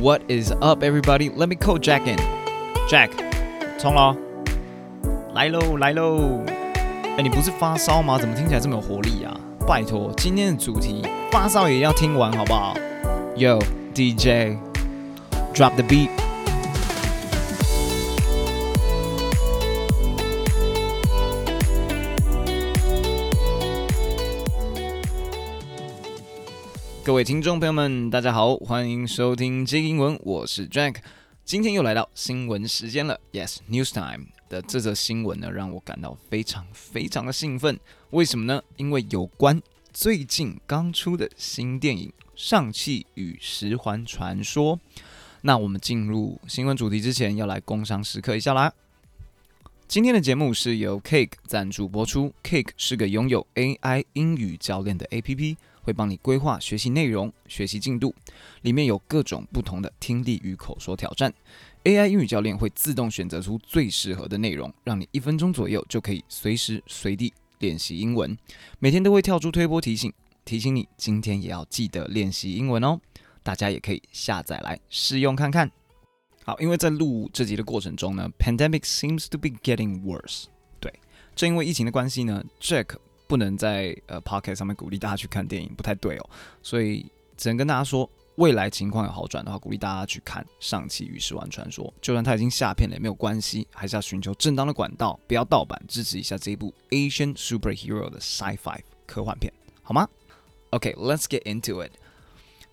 What is up, everybody? Let me call Jack in. Jack，冲喽！来喽，来喽！哎，你不是发烧吗？怎么听起来这么有活力啊？拜托，今天的主题发烧也要听完好不好？Yo, DJ, drop the beat. 各位听众朋友们，大家好，欢迎收听接英文，我是 Jack。今天又来到新闻时间了，Yes，News Time 的这则新闻呢，让我感到非常非常的兴奋。为什么呢？因为有关最近刚出的新电影《上汽与十环传说》。那我们进入新闻主题之前，要来工商时刻一下啦。今天的节目是由 Cake 赞助播出，Cake 是个拥有 AI 英语教练的 APP。会帮你规划学习内容、学习进度，里面有各种不同的听力与口说挑战。AI 英语教练会自动选择出最适合的内容，让你一分钟左右就可以随时随地练习英文。每天都会跳出推波提醒，提醒你今天也要记得练习英文哦。大家也可以下载来试用看看。好，因为在录这集的过程中呢，pandemic seems to be getting worse。对，正因为疫情的关系呢，Jack。不能在呃 Pocket 上面鼓励大家去看电影，不太对哦。所以只能跟大家说，未来情况有好转的话，鼓励大家去看《上汽与十万传说》。就算它已经下片了，也没有关系，还是要寻求正当的管道，不要盗版，支持一下这一部 Asian Superhero 的 Sci-Fi 科幻片，好吗？OK，let's get into it.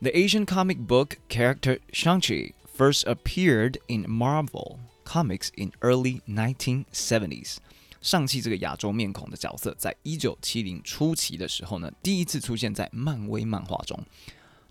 The Asian comic book character Shang-Chi first appeared in Marvel comics in early 1970s. 上汽这个亚洲面孔的角色，在一九七零初期的时候呢，第一次出现在漫威漫画中。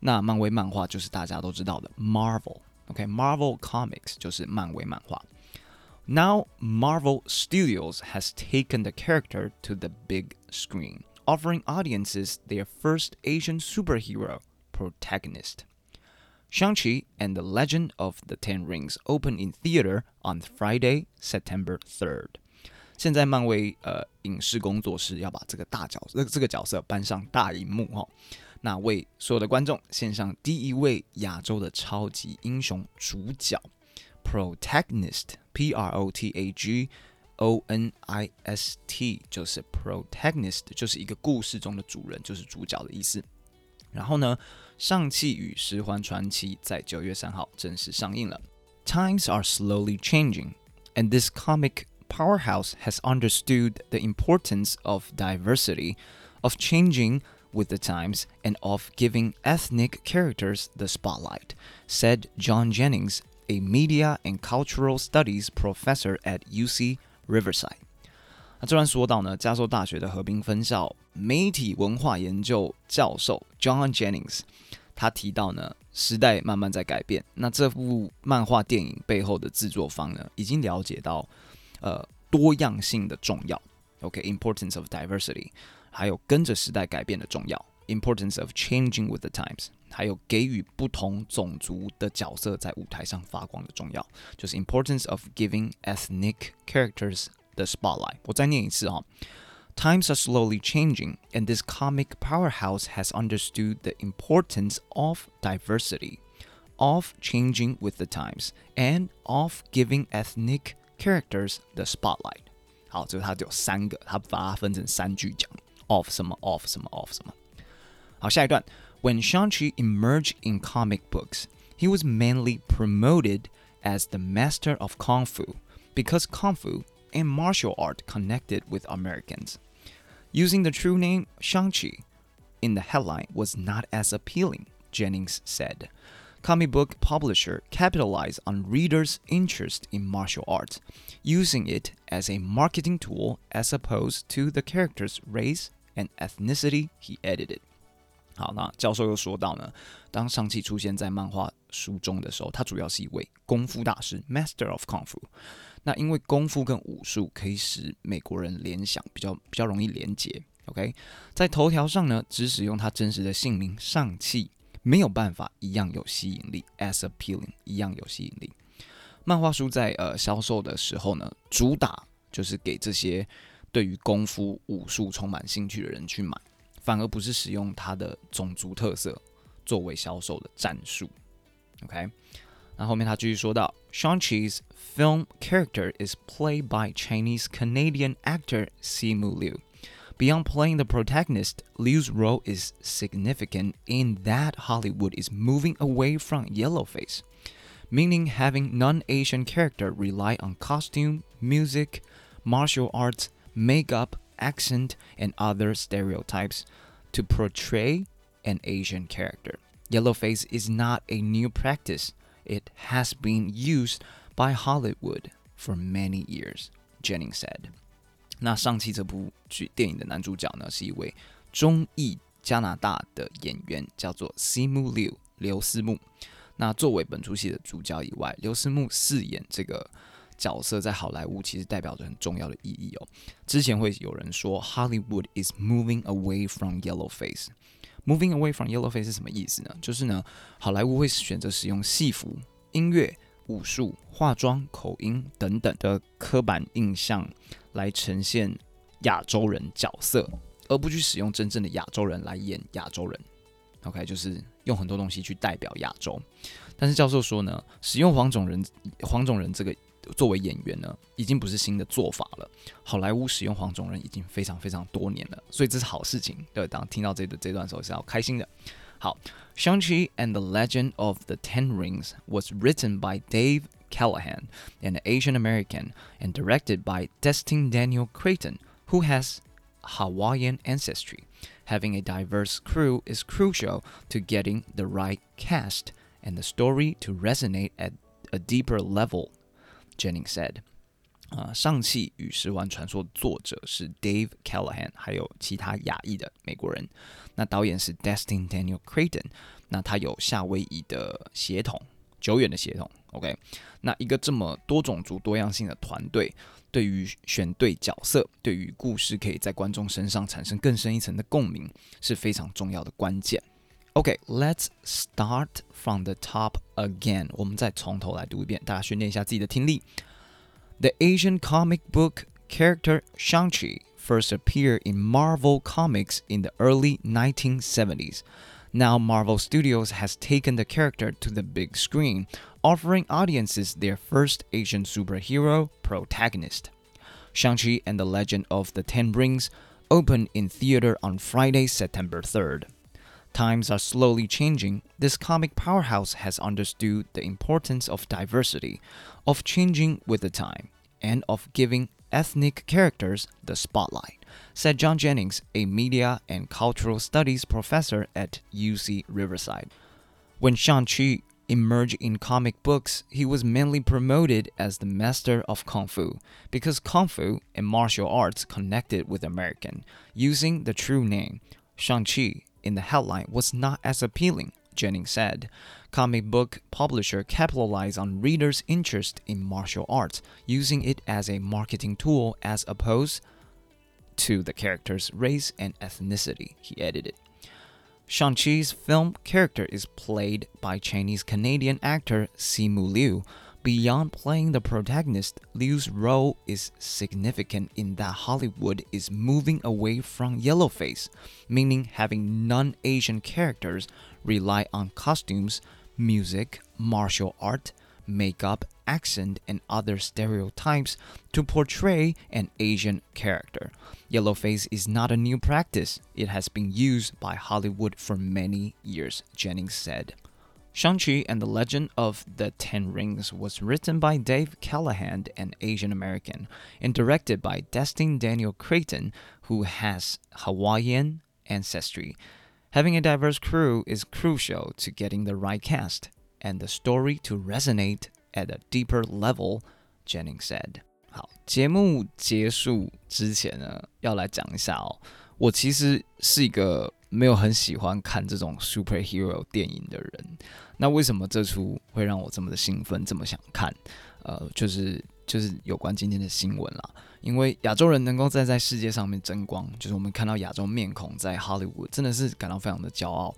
那漫威漫画就是大家都知道的 Marvel，OK，Marvel Comics 就是漫威漫画。Now Marvel Studios has taken the character to the big screen, offering audiences their first Asian superhero protagonist. Shang-Chi and the Legend of the Ten Rings open in theater on Friday, September 3rd. 现在漫威呃影视工作室要把这个大角这这个角色搬上大荧幕哈，那为所有的观众献上第一位亚洲的超级英雄主角，protagonist，p r o t a g o n i s t，就是 protagonist，就是一个故事中的主人，就是主角的意思。然后呢，《上汽与十环传奇》在九月三号正式上映了。Times are slowly changing, and this comic Powerhouse has understood the importance of diversity, of changing with the times, and of giving ethnic characters the spotlight, said John Jennings, a media and cultural studies professor at UC Riverside. 那这段说到呢，加州大学的河滨分校媒体文化研究教授 John Jennings，他提到呢，时代慢慢在改变。那这部漫画电影背后的制作方呢，已经了解到 呃多样性的重要，OK，importance of diversity，还有跟着时代改变的重要，importance of changing with the times，还有给予不同种族的角色在舞台上发光的重要，就是 importance of giving ethnic characters the spotlight。我再念一次哈。Times are slowly changing, and this comic powerhouse has understood the importance of diversity, of changing with the times, and of giving ethnic characters the spotlight。好，就是它有三个，它把它分成三句讲，of 什么，of 什么，of 什么。好，下一段，When Shang-Chi emerged in comic books, he was mainly promoted as the master of kung fu because kung fu and martial art connected with Americans. Using the true name Shang-Chi in the headline was not as appealing, Jennings said comic book publisher capitalized on readers' interest in martial arts, using it as a marketing tool as opposed to the character's race and ethnicity he edited. 好，那教授又说到呢，当上汽出现在漫画书中的时候，他主要是一位功夫大师 （Master of Kung Fu）。那因为功夫跟武术可以使美国人联想，比较比较容易连结。OK，在头条上呢，只使用他真实的姓名上汽。 没有办法一样有吸引力，as appealing 一样有吸引力。漫画书在呃销售的时候呢，主打就是给这些对于功夫武术充满兴趣的人去买，反而不是使用它的种族特色作为销售的战术。OK，那后面他继续说到，Shang-Chi's film character is played by Chinese Canadian actor Simu Liu. Beyond playing the protagonist, Liu's role is significant in that Hollywood is moving away from yellowface, meaning having non-Asian character rely on costume, music, martial arts, makeup, accent, and other stereotypes to portray an Asian character. Yellowface is not a new practice. It has been used by Hollywood for many years, Jennings said. 那上期这部剧电影的男主角呢，是一位中裔加拿大的演员，叫做 Simu Liu 刘思慕。那作为本出戏的主角以外，刘思慕饰演这个角色在好莱坞其实代表着很重要的意义哦。之前会有人说 Hollywood is moving away from yellow face。Moving away from yellow face 是什么意思呢？就是呢，好莱坞会选择使用戏服、音乐、武术、化妆、口音等等的刻板印象来呈现亚洲人角色，而不去使用真正的亚洲人来演亚洲人。OK，就是用很多东西去代表亚洲。但是教授说呢，使用黄种人、黄种人这个。作为演员呢，已经不是新的做法了。好莱坞使用黄种人已经非常非常多年了，所以这是好事情。对，当听到这段这段时候是要开心的。好，《Shang-Chi and the Legend of the Ten Rings》was written by Dave Callaham, an Asian American, and directed by Destin Daniel Cretton, who has Hawaiian ancestry. Having a diverse crew is crucial to getting the right cast and the story to resonate at a deeper level, Jennings said. Uh, 啊、呃，上汽与十万传说作者是 Dave Callaham，还有其他亚裔的美国人。那导演是 Destin Daniel Cretton，那他有夏威夷的血统，久远的血统。OK，那一个这么多种族多样性的团队，对于选对角色，对于故事可以在观众身上产生更深一层的共鸣，是非常重要的关键。Okay, let's start from the top again. 我们再从头来读一遍，大家训练一下自己的听力。The Asian comic book character Shang-Chi first appeared in Marvel Comics in the early 1970s. Now, Marvel Studios has taken the character to the big screen, offering audiences their first Asian superhero protagonist. Shang-Chi and the Legend of the Ten Rings opened in theater on Friday, September 3rd. Times are slowly changing. This comic powerhouse has understood the importance of diversity, of changing with the time, and of giving ethnic characters the spotlight, said John Jennings, a media and cultural studies professor at UC Riverside. When Shang-Chi emerged in comic books, he was mainly promoted as the master of Kung Fu because Kung Fu and martial arts connected with American, using the true name. Shang-Chi in the headline was not as appealing, Jennings said. Comic book publisher capitalized on readers' interest in martial arts, using it as a marketing tool as opposed to the character's race and ethnicity, he edited. Shang-Chi's film character is played by Chinese Canadian actor Simu Liu, Beyond playing the protagonist, Liu's role is significant in that Hollywood is moving away from yellowface, meaning having non Asian characters rely on costumes, music, martial art, makeup, accent, and other stereotypes to portray an Asian character. Yellowface is not a new practice, it has been used by Hollywood for many years, Jennings said. Shang-Chi and the Legend of the Ten Rings was written by Dave Callaham, an Asian American, and directed by Destin Daniel Cretton, who has Hawaiian ancestry. Having a diverse crew is crucial to getting the right cast and the story to resonate at a deeper level, Jennings said. 好，节目结束之前呢，要来讲一下哦。我其实是一个没有很喜欢看这种 superhero 电影的人。那为什么这出会让我这么的兴奋，这么想看？呃，就是就是有关今天的新闻啦。因为亚洲人能够站在世界上面争光，就是我们看到亚洲面孔在 Hollywood，真的是感到非常的骄傲。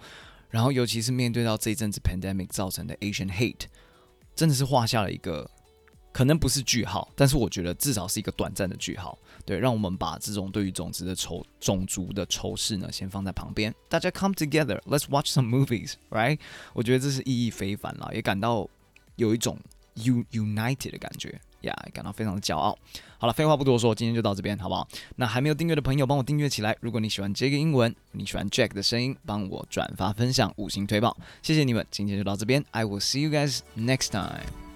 然后尤其是面对到这一阵子 pandemic 造成的 Asian hate，真的是画下了一个。可能不是句号，但是我觉得至少是一个短暂的句号。对，让我们把这种对于种子的仇、种族的仇视呢，先放在旁边。大家 come together，let's watch some movies，right？我觉得这是意义非凡了，也感到有一种 u united 的感觉呀，感到非常的骄傲。好了，废话不多说，今天就到这边，好不好？那还没有订阅的朋友，帮我订阅起来。如果你喜欢这个英文，你喜欢 Jack 的声音，帮我转发分享，五星推爆，谢谢你们。今天就到这边，I will see you guys next time。